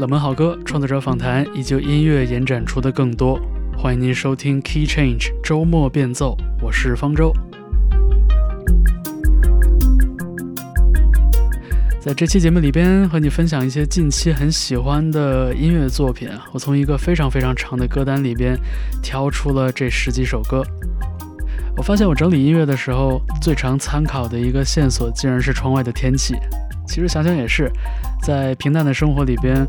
冷门好歌、创作者访谈以及音乐延展出的更多。欢迎您收听 Key Change 周末变奏，我是方舟。在这期节目里边，和你分享一些近期很喜欢的音乐作品。我从一个非常非常长的歌单里边挑出了这十几首歌。我发现我整理音乐的时候，最常参考的一个线索，竟然是窗外的天气。其实想想也是，在平淡的生活里边，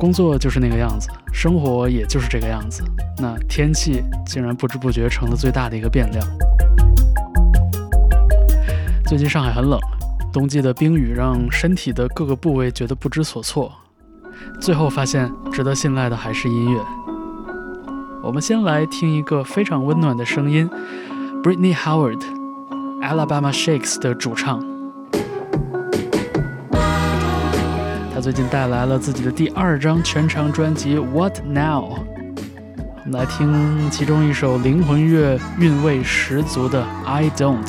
工作就是那个样子，生活也就是这个样子。那天气竟然不知不觉成了最大的一个变量。最近上海很冷，冬季的冰雨让身体的各个部位觉得不知所措。最后发现，值得信赖的还是音乐。我们先来听一个非常温暖的声音，Britney Howard，Alabama Shakes 的主唱。最近带来了自己的第二张全长专辑《What Now》，我们来听其中一首灵魂乐韵味十足的《I Don't》。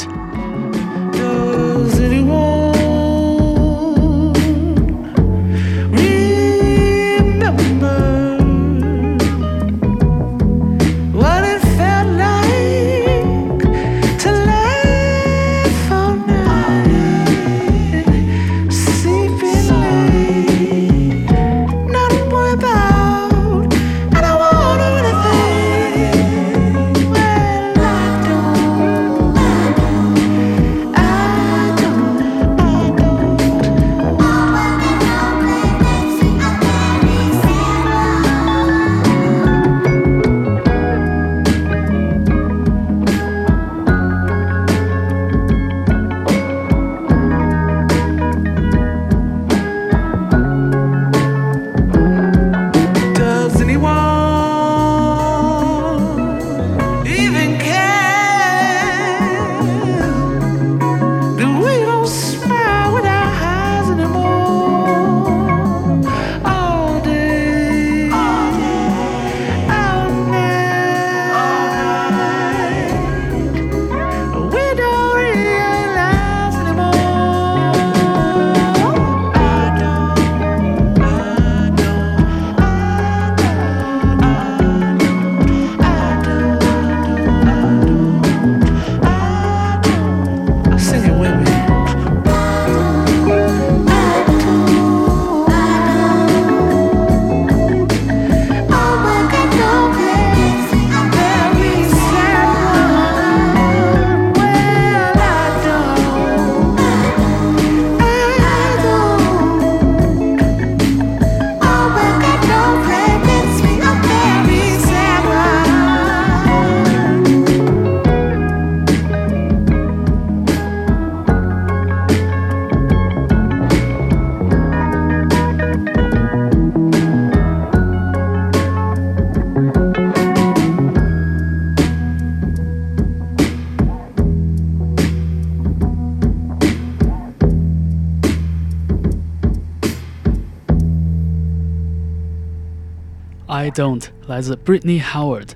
Don't 来自 Britney Howard。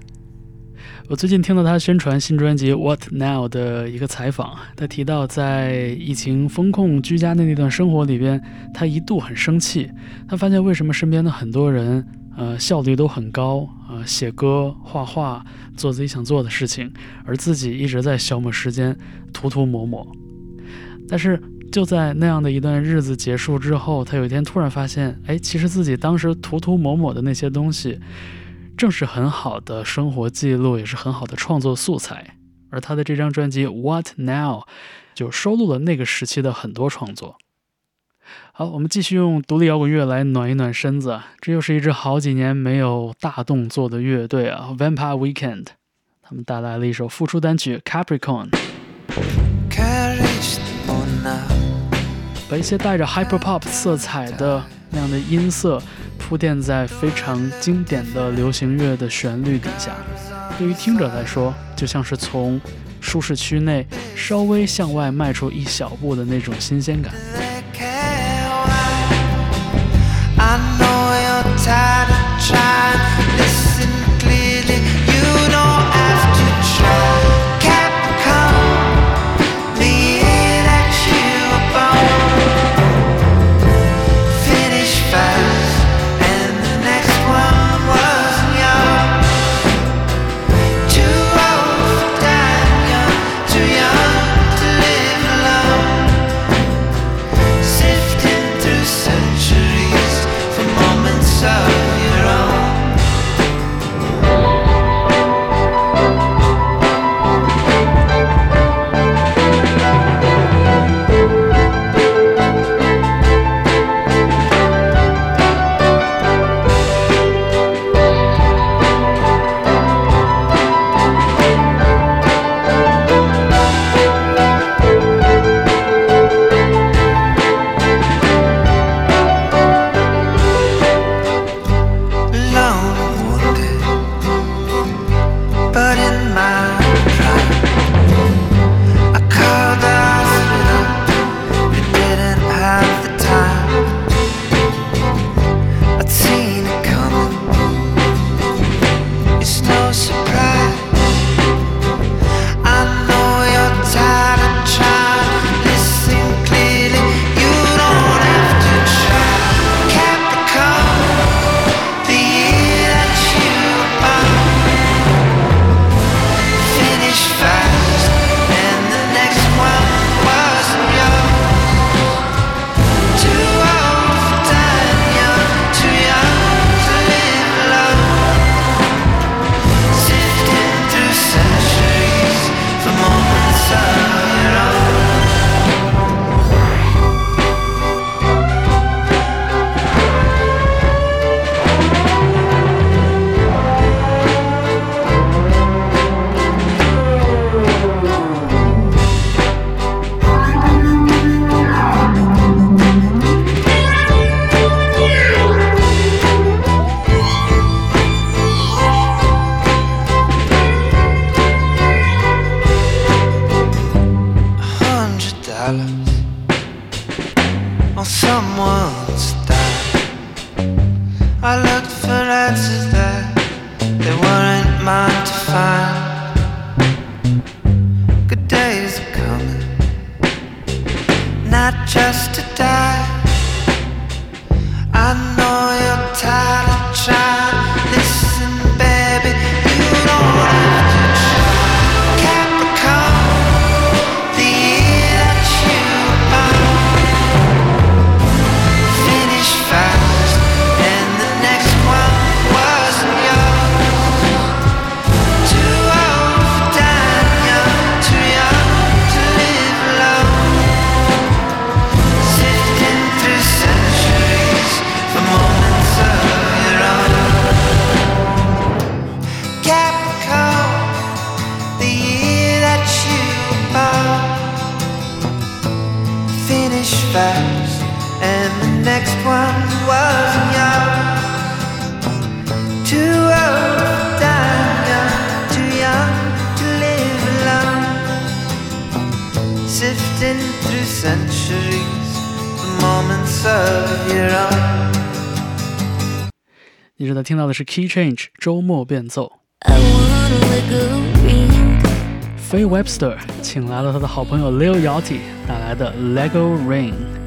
我最近听到他宣传新专辑 What Now 的一个采访，他提到在疫情风控居家的那段生活里边，他一度很生气。他发现为什么身边的很多人，呃，效率都很高，呃，写歌、画画、做自己想做的事情，而自己一直在消磨时间，涂涂抹抹。但是。就在那样的一段日子结束之后，他有一天突然发现，哎，其实自己当时涂涂抹抹的那些东西，正是很好的生活记录，也是很好的创作素材。而他的这张专辑《What Now》就收录了那个时期的很多创作。好，我们继续用独立摇滚乐来暖一暖身子。这又是一支好几年没有大动作的乐队啊，Vampire Weekend，他们带来了一首复出单曲《Capricorn》。把一些带着 hyper pop 色彩的那样的音色铺垫在非常经典的流行乐的旋律底下，对于听者来说，就像是从舒适区内稍微向外迈出一小步的那种新鲜感。or weren't to find. Good days are coming, not just to die. 在听到的是 Key Change 周末变奏。Ring. Faye Webster 请来了他的好朋友 Lil Yachty 带来的 Lego Rain。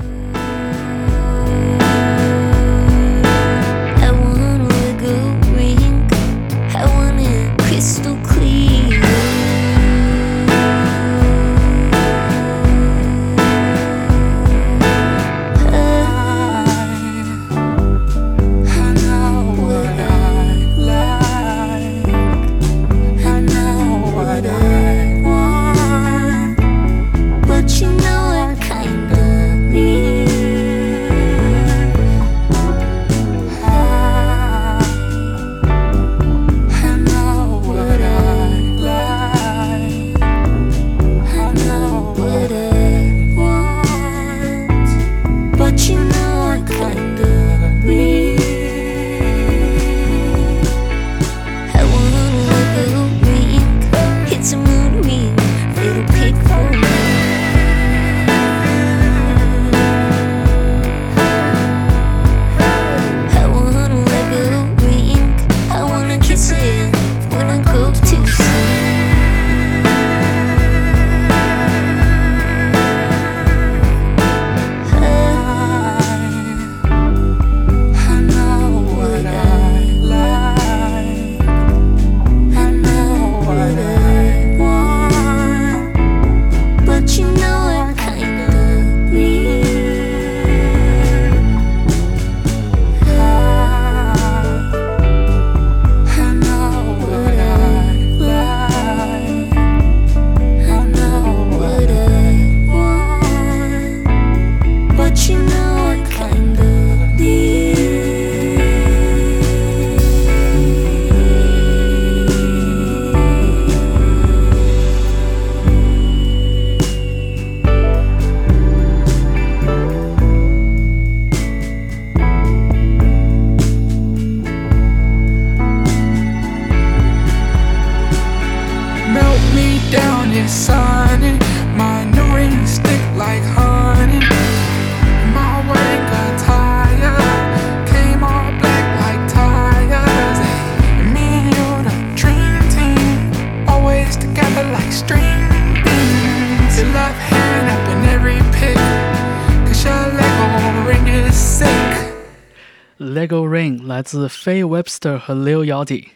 来自 fay Webster 和 Lil Yachty，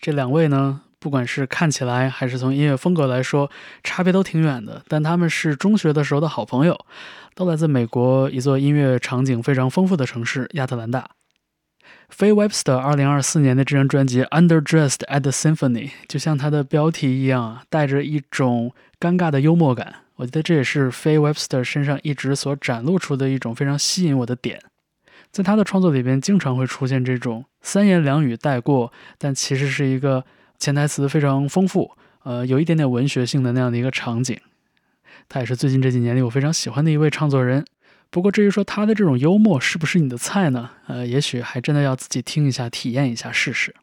这两位呢，不管是看起来还是从音乐风格来说，差别都挺远的。但他们是中学的时候的好朋友，都来自美国一座音乐场景非常丰富的城市亚特兰大。fay Webster 二零二四年的这张专辑《Underdressed at the Symphony》，就像它的标题一样啊，带着一种尴尬的幽默感。我觉得这也是 fay Webster 身上一直所展露出的一种非常吸引我的点。在他的创作里边，经常会出现这种三言两语带过，但其实是一个潜台词非常丰富，呃，有一点点文学性的那样的一个场景。他也是最近这几年里我非常喜欢的一位创作人。不过至于说他的这种幽默是不是你的菜呢？呃，也许还真的要自己听一下、体验一下试试。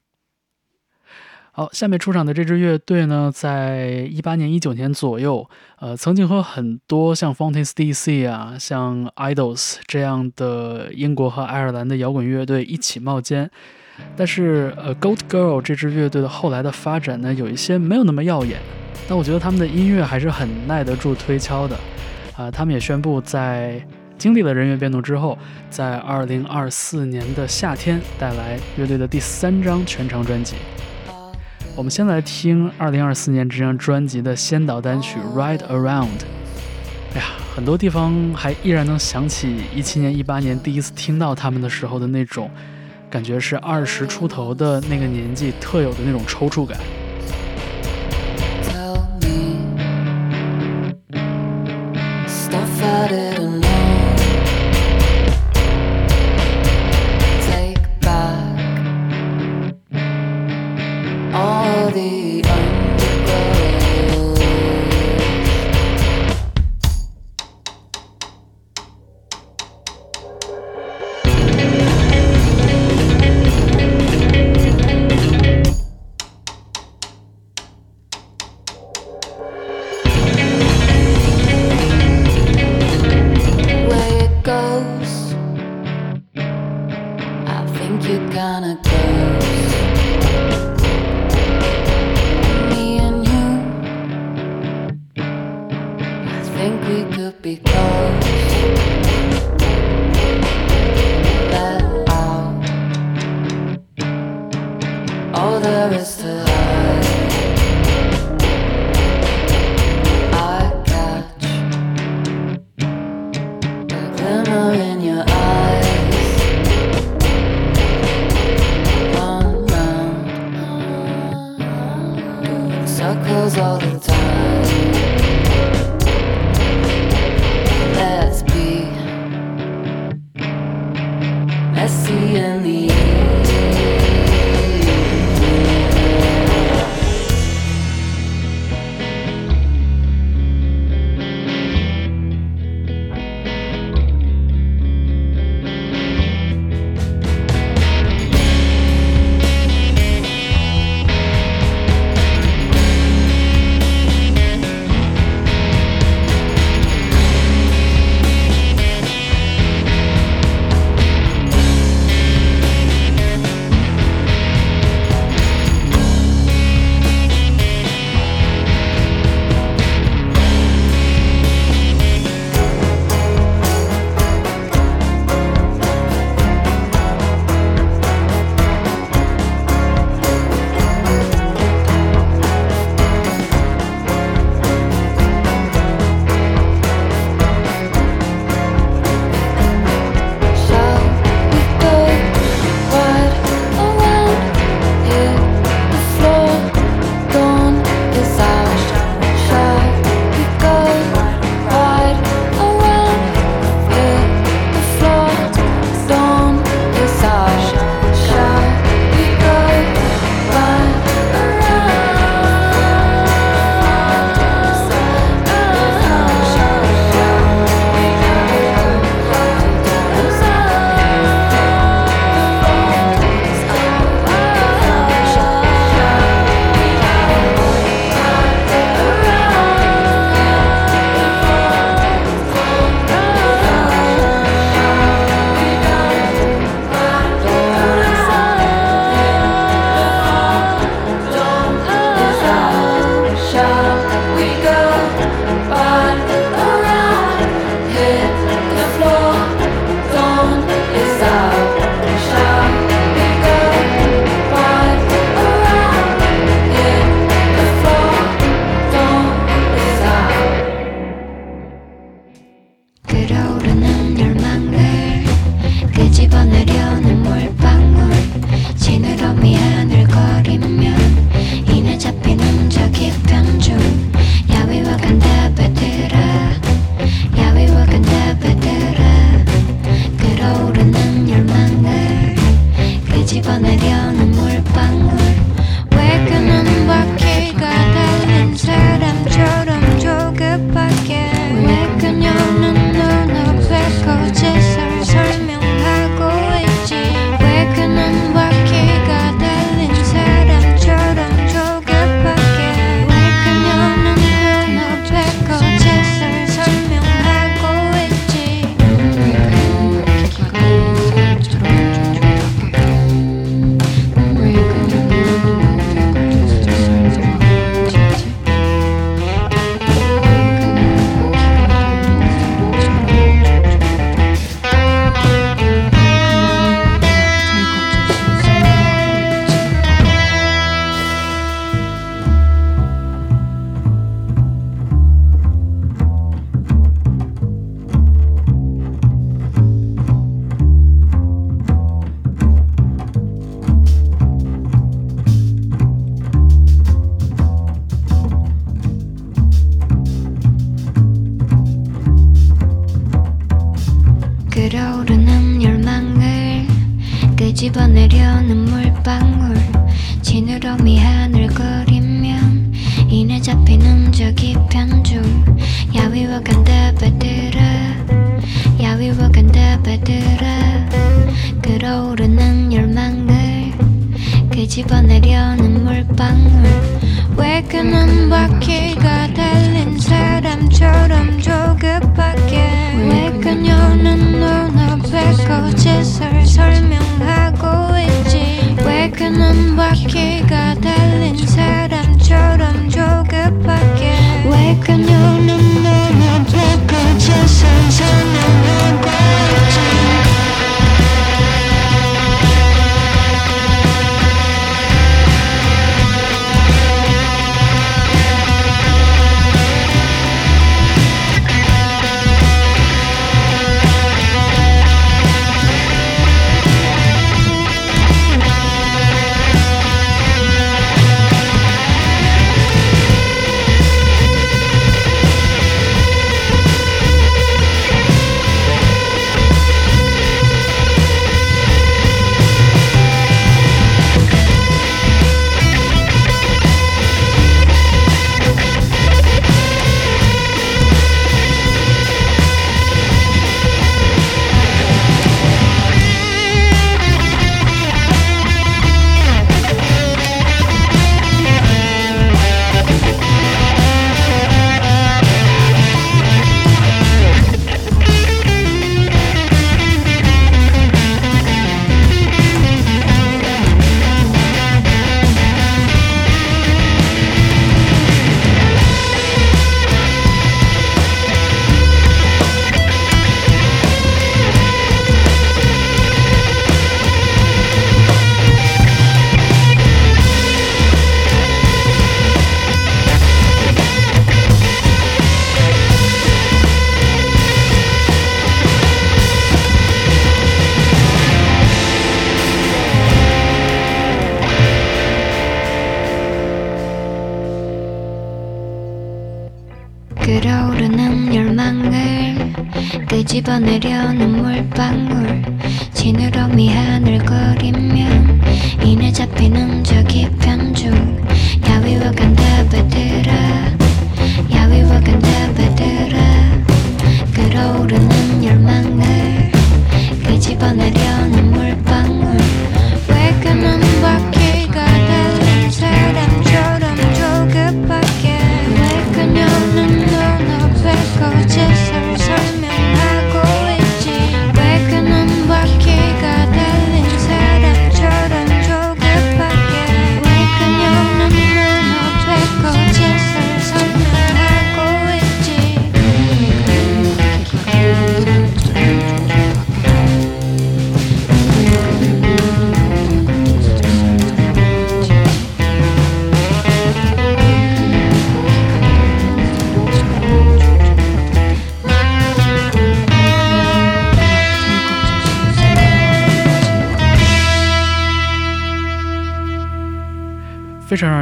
好，下面出场的这支乐队呢，在一八年、一九年左右，呃，曾经和很多像 Fountains DC 啊、像 Idols 这样的英国和爱尔兰的摇滚乐队一起冒尖。但是，呃，Goat Girl 这支乐队的后来的发展呢，有一些没有那么耀眼。但我觉得他们的音乐还是很耐得住推敲的。啊，他们也宣布在经历了人员变动之后，在二零二四年的夏天带来乐队的第三张全长专辑。我们先来听二零二四年这张专辑的先导单曲《Ride Around》。哎呀，很多地方还依然能想起一七年、一八年第一次听到他们的时候的那种感觉，是二十出头的那个年纪特有的那种抽搐感。 집어내려 눈물방울. 지느러미 하늘거리면 이내 잡히는 저기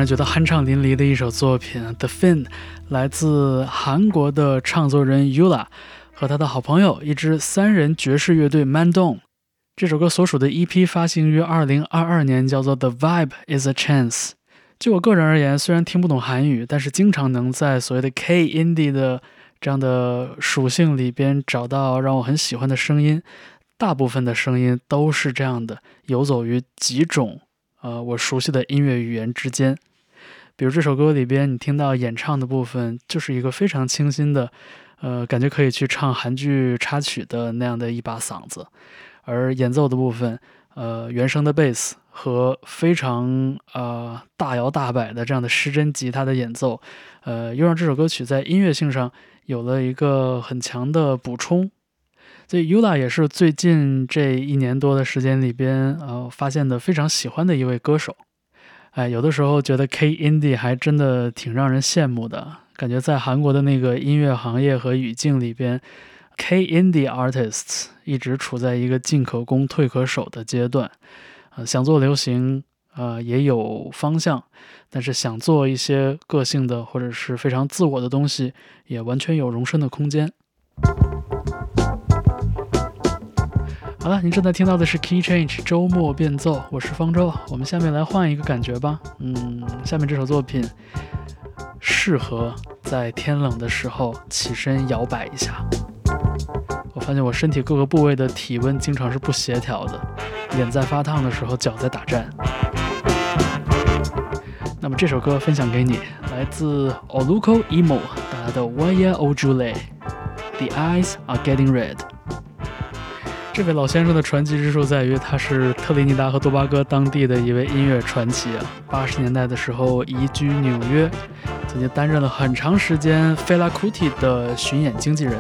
觉得酣畅淋漓的一首作品《The Fin》，来自韩国的唱作人 Yula 和他的好朋友一支三人爵士乐队 Mandon。这首歌所属的 EP 发行于2022年，叫做《The Vibe Is a Chance》。就我个人而言，虽然听不懂韩语，但是经常能在所谓的 K Indie 的这样的属性里边找到让我很喜欢的声音。大部分的声音都是这样的，游走于几种呃我熟悉的音乐语言之间。比如这首歌里边，你听到演唱的部分，就是一个非常清新的，呃，感觉可以去唱韩剧插曲的那样的一把嗓子。而演奏的部分，呃，原声的贝斯和非常呃大摇大摆的这样的失真吉他的演奏，呃，又让这首歌曲在音乐性上有了一个很强的补充。所以 Yula 也是最近这一年多的时间里边，呃，发现的非常喜欢的一位歌手。哎，有的时候觉得 K Indie 还真的挺让人羡慕的，感觉在韩国的那个音乐行业和语境里边，K Indie artists 一直处在一个进可攻退可守的阶段。呃，想做流行，呃，也有方向，但是想做一些个性的或者是非常自我的东西，也完全有容身的空间。好了，您正在听到的是 Key Change 周末变奏，我是方舟。我们下面来换一个感觉吧。嗯，下面这首作品适合在天冷的时候起身摇摆一下。我发现我身体各个部位的体温经常是不协调的，脸在发烫的时候，脚在打颤。那么这首歌分享给你，来自 Oluco Emo 带来的 Waya Ojule，The Eyes Are Getting Red。这位老先生的传奇之处在于，他是特立尼达和多巴哥当地的一位音乐传奇啊。八十年代的时候移居纽约，曾经担任了很长时间费拉库蒂的巡演经纪人。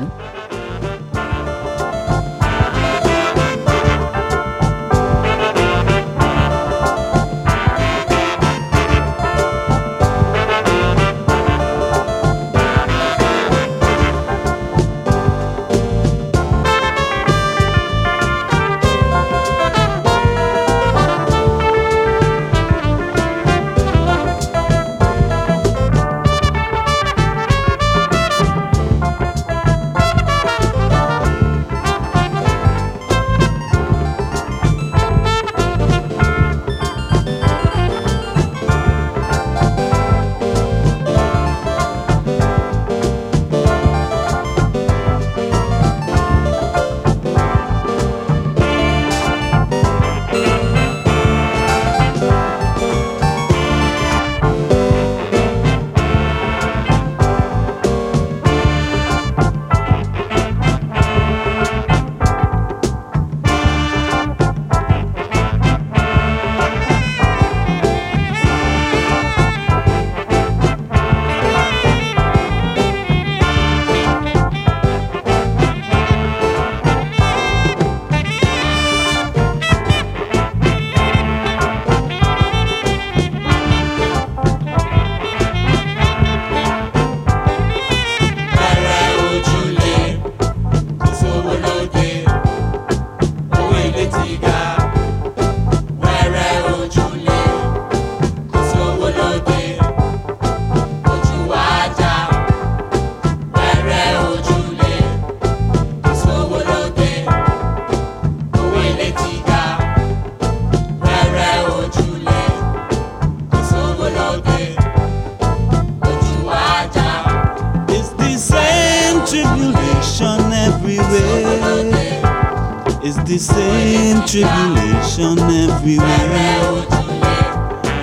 Same tribulation everywhere.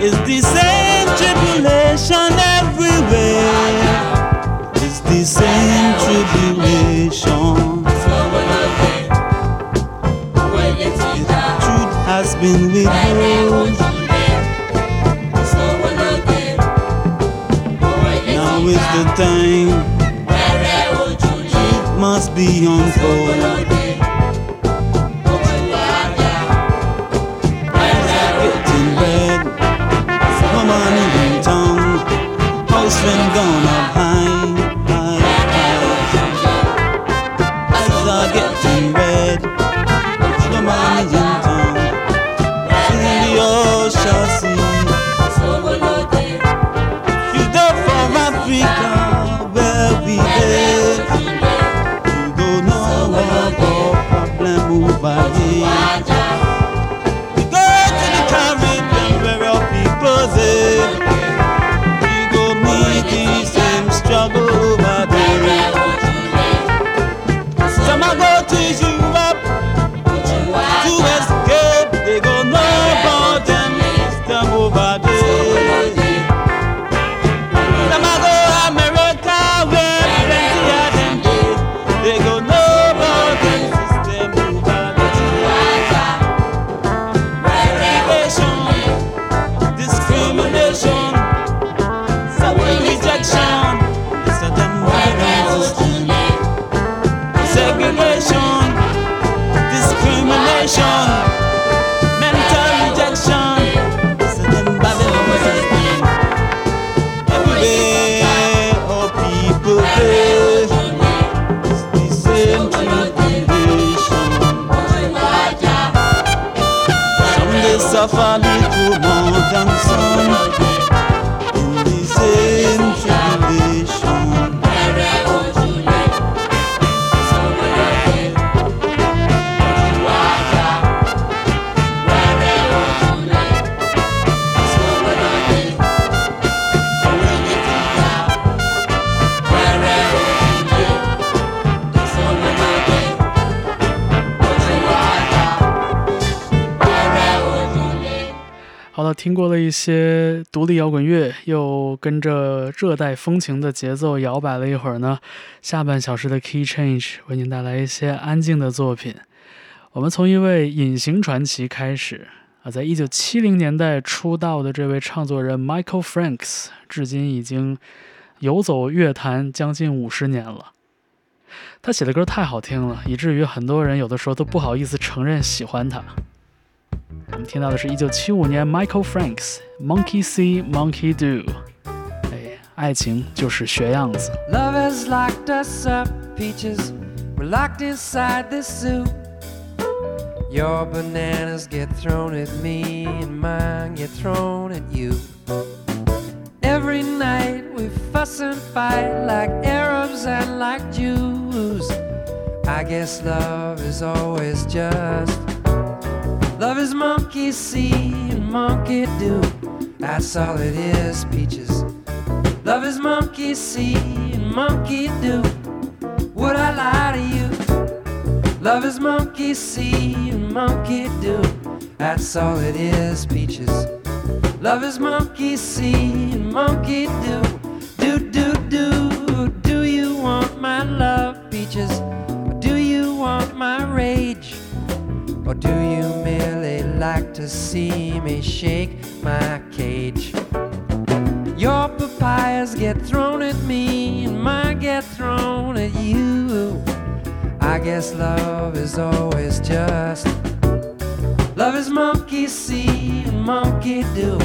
It's the same tribulation everywhere. It's the same tribulation. Truth has been withheld. Now is the time. Truth must be unfolded. Rent gone up high, high, high. Eyes are getting red. Come on in town. In the ocean sea. You go from Africa, where we live. You don't know about problem over here. potem z domu wady. 些独立摇滚乐，又跟着热带风情的节奏摇摆了一会儿呢。下半小时的 Key Change 为您带来一些安静的作品。我们从一位隐形传奇开始啊，在一九七零年代出道的这位唱作人 Michael Franks，至今已经游走乐坛将近五十年了。他写的歌太好听了，以至于很多人有的时候都不好意思承认喜欢他。我们听到的是1975年 Michael Franks Monkey See Monkey Do。哎，爱情就是学样子。 Love has locked us up, peaches. We're locked inside this suit. Your bananas get thrown at me, and mine get thrown at you. Every night we fuss and fight like Arabs and like Jews. I guess love is always just. Love is monkey see and monkey do. That's all it is, peaches. Love is monkey see and monkey do. Would I lie to you? Love is monkey see and monkey do. That's all it is, peaches. Love is monkey see and monkey do. Do, do, do. Do you want my love, peaches? Or do you want my rage? Or do you like to see me shake my cage? Your papayas get thrown at me, and mine get thrown at you. I guess love is always just. Love is monkey see and monkey do.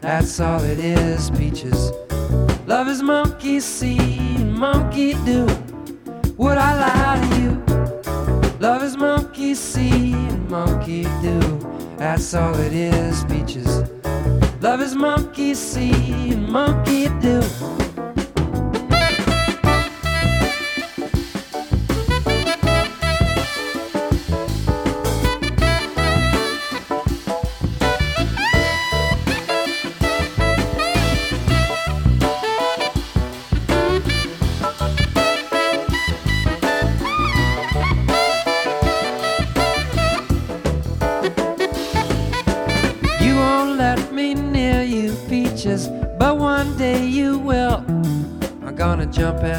That's all it is, peaches. Love is monkey see and monkey do. Would I lie to you? Love is monkey see and monkey do. That's all it is, peaches. Love is monkey see and monkey do.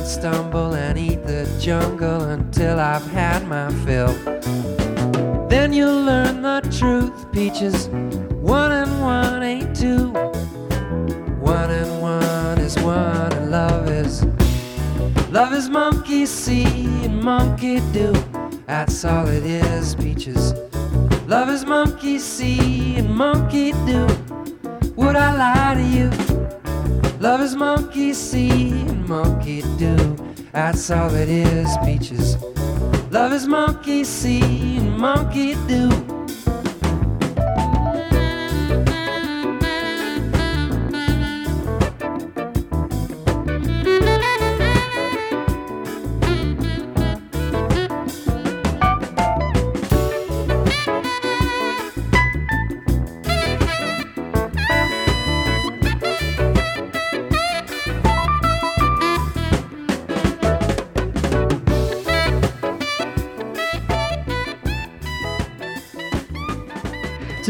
And stumble and eat the jungle until I've had my fill. Then you'll learn the truth, peaches. One and one ain't two. One and one is one, and love is. Love is monkey see and monkey do. That's all it is, peaches. Love is monkey see and monkey do. Would I lie to you? Love is monkey see and monkey do. That's all it is, peaches. Love is monkey see and monkey do.《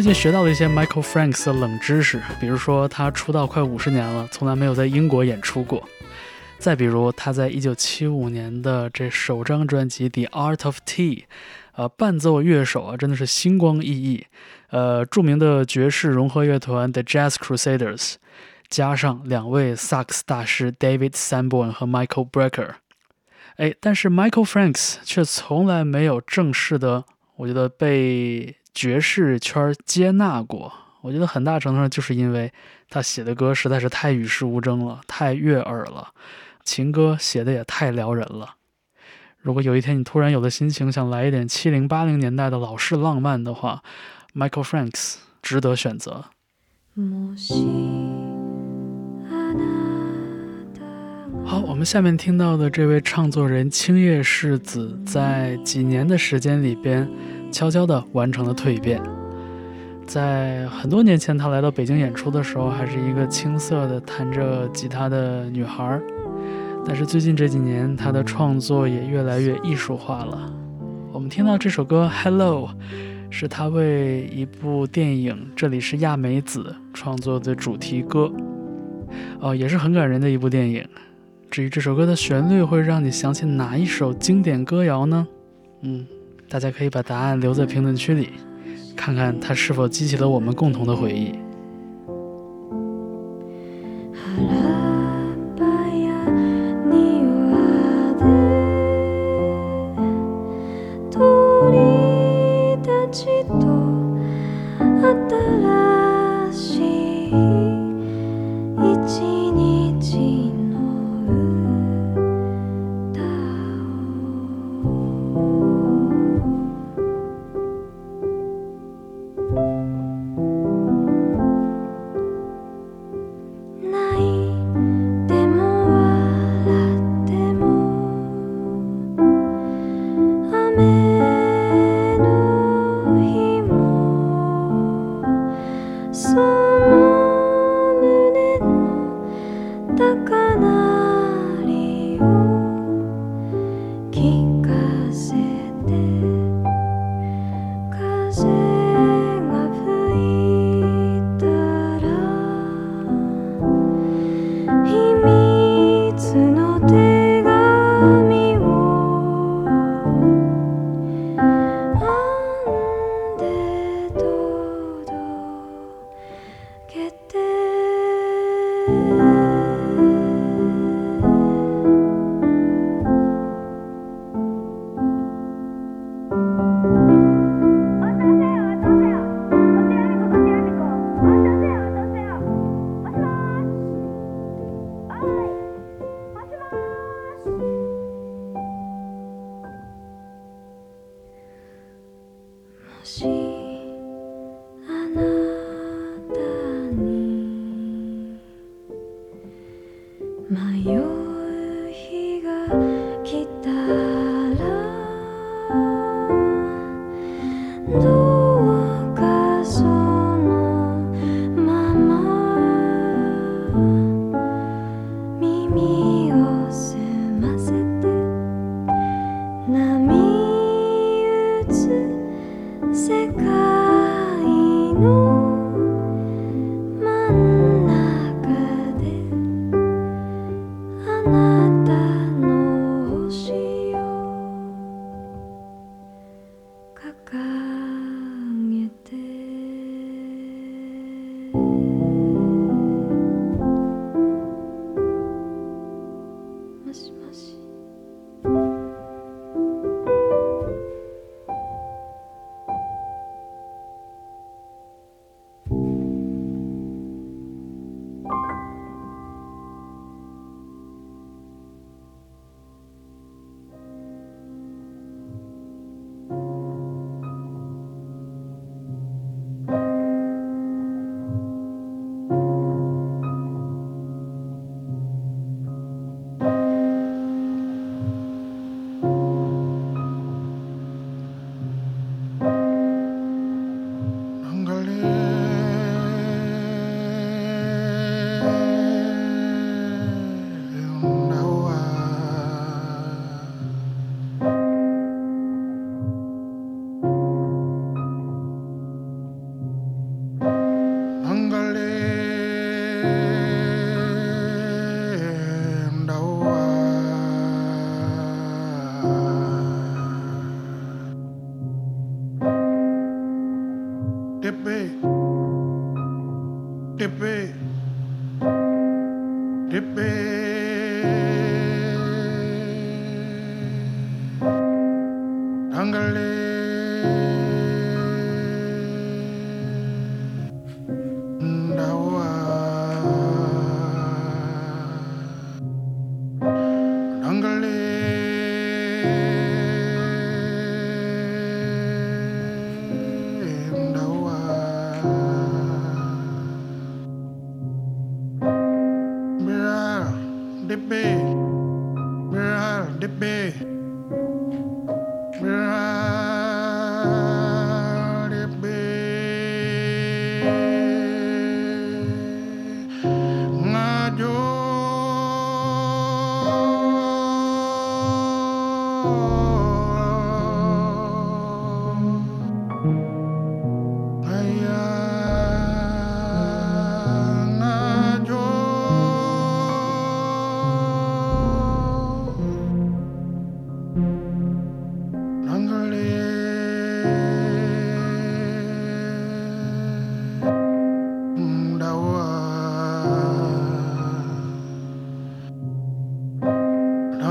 最近学到了一些 Michael Franks 的冷知识，比如说他出道快五十年了，从来没有在英国演出过。再比如他在一九七五年的这首张专辑《The Art of Tea》，呃，伴奏乐手啊真的是星光熠熠，呃，著名的爵士融合乐团 The Jazz Crusaders，加上两位萨克斯大师 David Sanborn 和 Michael Brecker。哎，但是 Michael Franks 却从来没有正式的，我觉得被爵士圈接纳过。我觉得很大程度上就是因为他写的歌实在是太与世无争了，太悦耳了，情歌写的也太撩人了。如果有一天你突然有了心情想来一点七零八零年代的老式浪漫的话，Michael Franks 值得选择。もしあなたが好，我们下面听到的这位唱作人青叶世子，在几年的时间里边， 悄悄地完成了蜕变。在很多年前她来到北京演出的时候还是一个青涩的弹着吉他的女孩儿但是最近这几年她的创作也越来越艺术化了。我们听到这首歌 hello 是她为一部电影这里是亚美子创作的主题歌。哦也是很感人的一部电影。至于这首歌的旋律会让你想起哪一首经典歌谣呢？嗯。大家可以把答案留在评论区里看看它是否激起了我们共同的回忆。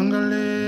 한 갈래.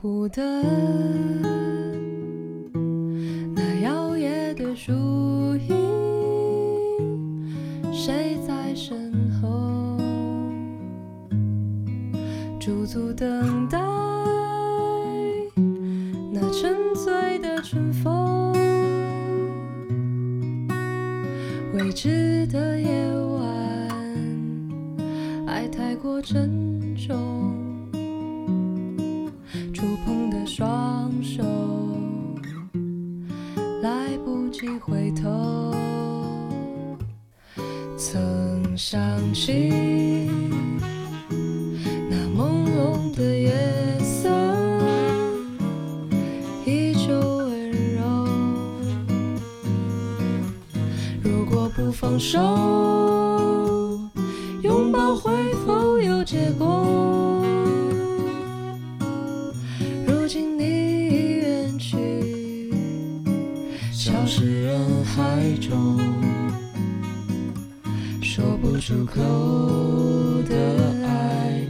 糊的。消失人海中说不出口的爱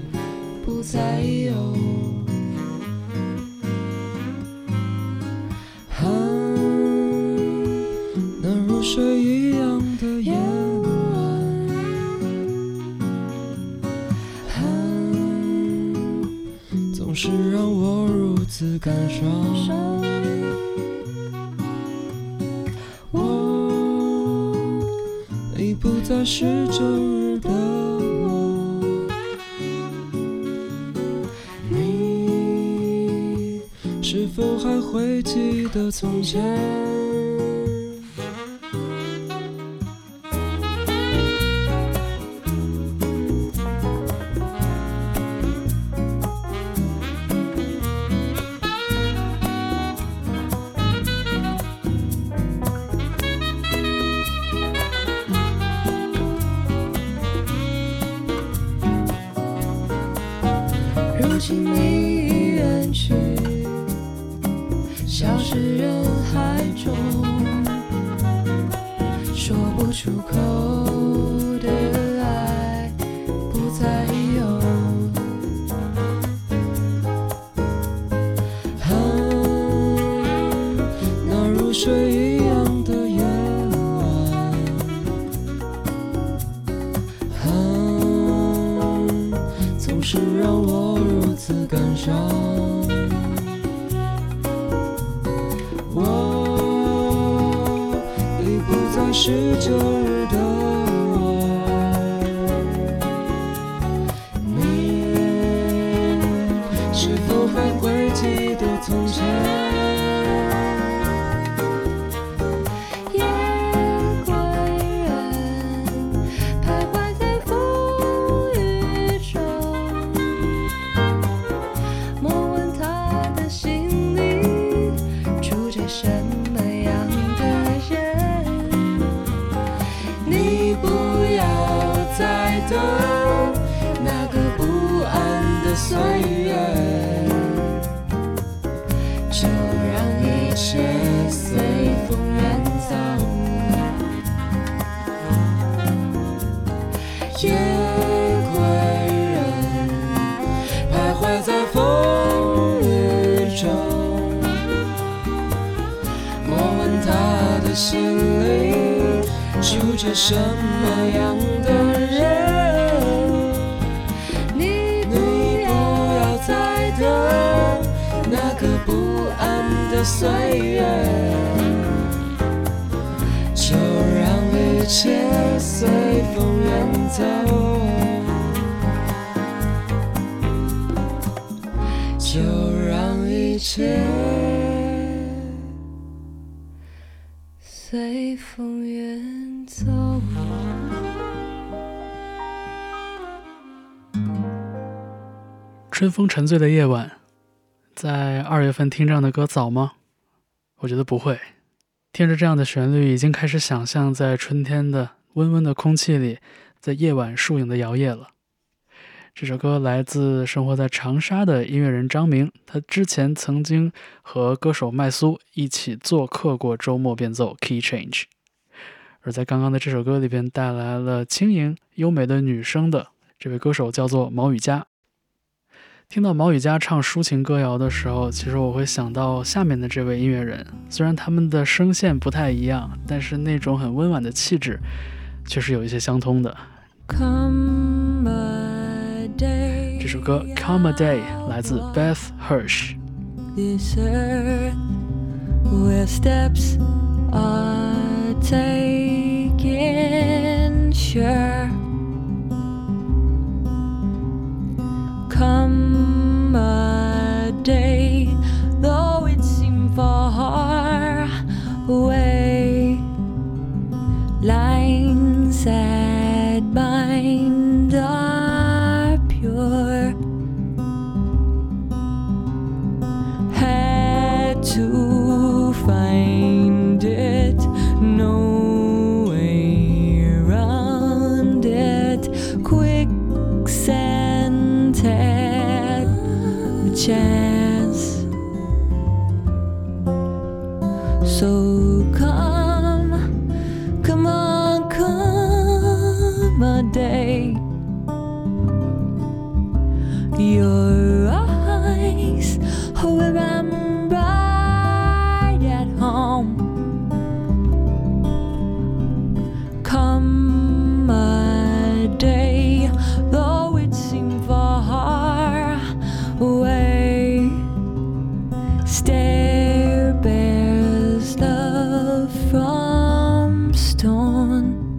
不再有那如水一样的夜晚总是让我如此感伤。是周日的我，你是否还会记得从前？春风沉醉的夜晚，在二月份听这样的歌早吗？我觉得不会。听着这样的旋律，已经开始想象在春天的温温的空气里，在夜晚树影的摇曳了。这首歌来自生活在长沙的音乐人张明，他之前曾经和歌手麦苏一起做客过周末变奏 Key Change，而在刚刚的这首歌里边带来了轻盈优美的女声的这位歌手叫做毛雨佳。听到毛雨佳唱抒情歌谣的时候，其实我会想到下面的这位音乐人。虽然他们的声线不太一样，但是那种很温婉的气质，却是有一些相通的。Come a day，这首歌《Come a Day》来自 Beth Hirsch。this earth where steps are taken sure come a day though it seem far away. Lines that bind are pure. Had to find it, from stone.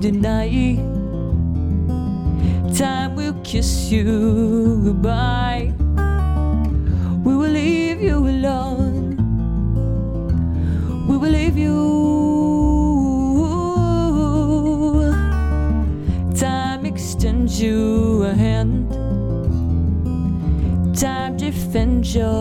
Deny. Time will kiss you goodbye. We will leave you alone. We will leave you. Time extends you a hand. Time defends your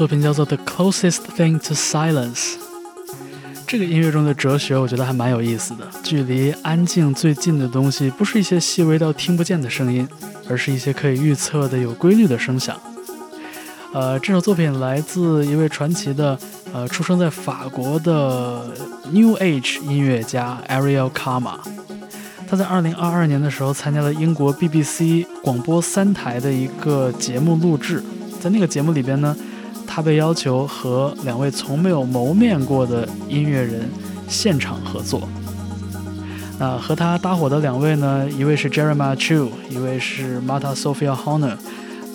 作品叫做《The Closest Thing to Silence》。这个音乐中的哲学，我觉得还蛮有意思的。距离安静最近的东西，不是一些细微到听不见的声音，而是一些可以预测的有规律的声响。呃，这首作品来自一位传奇的，呃，出生在法国的 New Age 音乐家 Ariel Kama。他在2022年的时候参加了英国 BBC 广播三台的一个节目录制，在那个节目里边呢，他被要求和两位从没有谋面过的音乐人现场合作。那和他搭伙的两位呢，一位是 Jeremiah Chu，一位是 Marta Sophia Honor，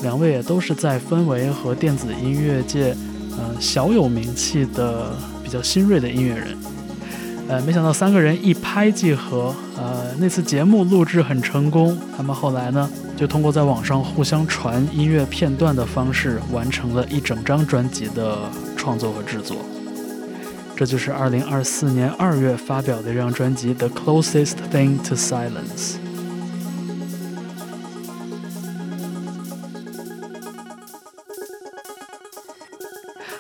两位也都是在氛围和电子音乐界，呃，小有名气的比较新锐的音乐人。呃，没想到三个人一拍即合，呃，那次节目录制很成功，他们后来呢，就通过在网上互相传音乐片段的方式，完成了一整张专辑的创作和制作。这就是2024年2月发表的这张专辑《The Closest Thing to Silence》。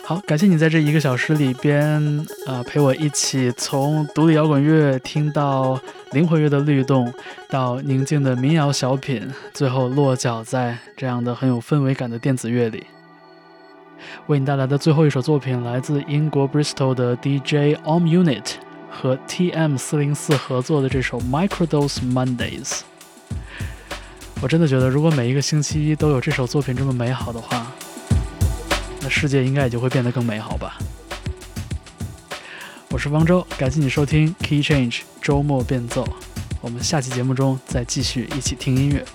好，感谢你在这一个小时里边，呃，陪我一起从独立摇滚乐听到灵魂乐的律动，到宁静的民谣小品，最后落脚在这样的很有氛围感的电子乐里。为你带来的最后一首作品来自英国 Bristol 的 DJ Om Unit 和 TM 四零四合作的这首 Microdose Mondays。我真的觉得，如果每一个星期一都有这首作品这么美好的话，世界应该也就会变得更美好吧。我是方舟，感谢你收听 Key Change 周末变奏，我们下期节目中再继续一起听音乐。